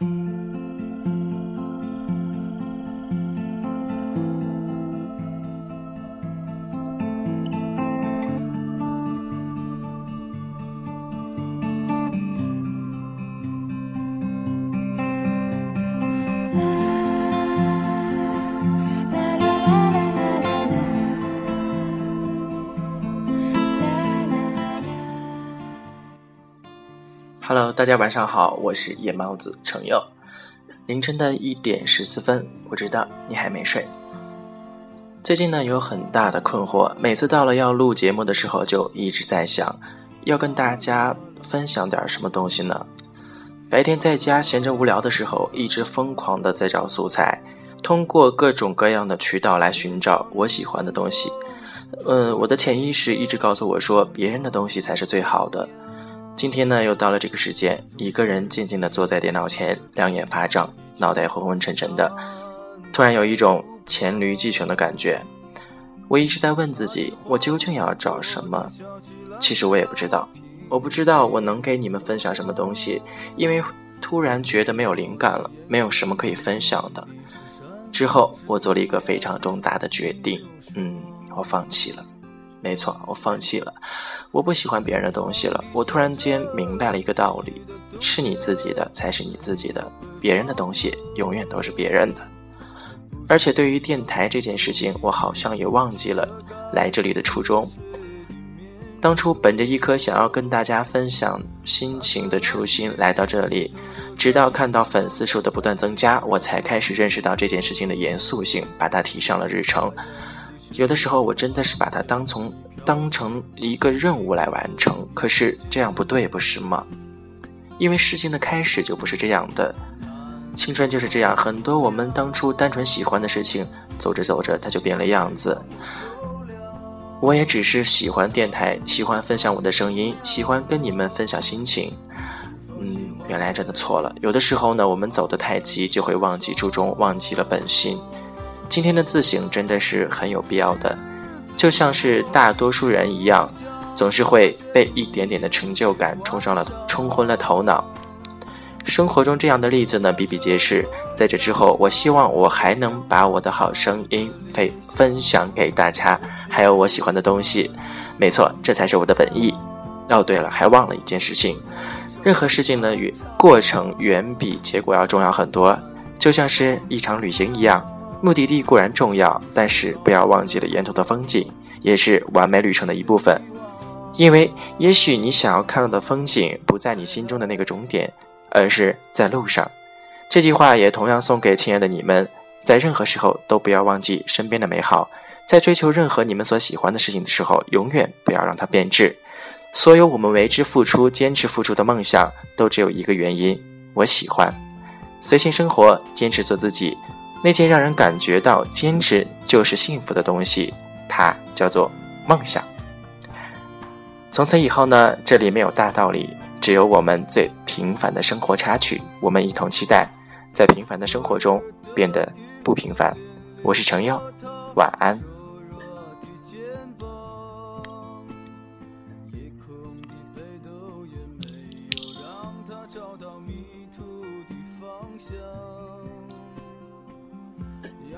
Mm-hmm. Hello，大家晚上好，我是夜猫子程佑。凌晨的一点十四分，我知道你还没睡。最近呢有很大的困惑，每次到了要录节目的时候，就一直在想，要跟大家分享点什么东西呢？白天在家闲着无聊的时候，一直疯狂的在找素材，通过各种各样的渠道来寻找我喜欢的东西。嗯，我的潜意识一直告诉我说，别人的东西才是最好的。今天呢，又到了这个时间，一个人静静地坐在电脑前，两眼发胀，脑袋昏昏沉沉的，突然有一种黔驴技穷的感觉。我一直在问自己，我究竟要找什么？其实我也不知道，我不知道我能给你们分享什么东西，因为突然觉得没有灵感了，没有什么可以分享的。之后，我做了一个非常重大的决定，嗯，我放弃了。没错，我放弃了，我不喜欢别人的东西了。我突然间明白了一个道理：是你自己的才是你自己的，别人的东西永远都是别人的。而且对于电台这件事情，我好像也忘记了来这里的初衷。当初本着一颗想要跟大家分享心情的初心来到这里，直到看到粉丝数的不断增加，我才开始认识到这件事情的严肃性，把它提上了日程。有的时候，我真的是把它当从当成一个任务来完成，可是这样不对，不是吗？因为事情的开始就不是这样的，青春就是这样，很多我们当初单纯喜欢的事情，走着走着它就变了样子。我也只是喜欢电台，喜欢分享我的声音，喜欢跟你们分享心情。嗯，原来真的错了。有的时候呢，我们走得太急，就会忘记初衷，忘记了本心。今天的自省真的是很有必要的，就像是大多数人一样，总是会被一点点的成就感冲上了、冲昏了头脑。生活中这样的例子呢比比皆是。在这之后，我希望我还能把我的好声音分分享给大家，还有我喜欢的东西。没错，这才是我的本意。哦，对了，还忘了一件事情，任何事情呢，远过程远比结果要重要很多，就像是一场旅行一样。目的地固然重要，但是不要忘记了沿途的风景，也是完美旅程的一部分。因为也许你想要看到的风景不在你心中的那个终点，而是在路上。这句话也同样送给亲爱的你们，在任何时候都不要忘记身边的美好。在追求任何你们所喜欢的事情的时候，永远不要让它变质。所有我们为之付出、坚持付出的梦想，都只有一个原因：我喜欢。随性生活，坚持做自己。那件让人感觉到坚持就是幸福的东西，它叫做梦想。从此以后呢，这里没有大道理，只有我们最平凡的生活插曲。我们一同期待，在平凡的生活中变得不平凡。我是程佑，晚安。找到迷途的方向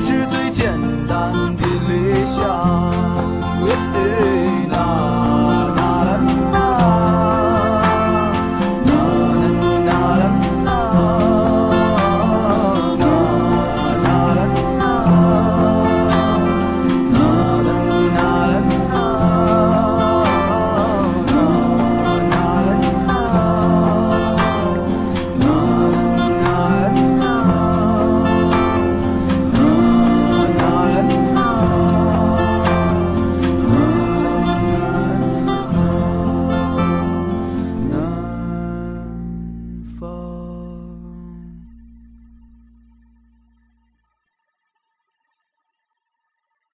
是最简单的理想。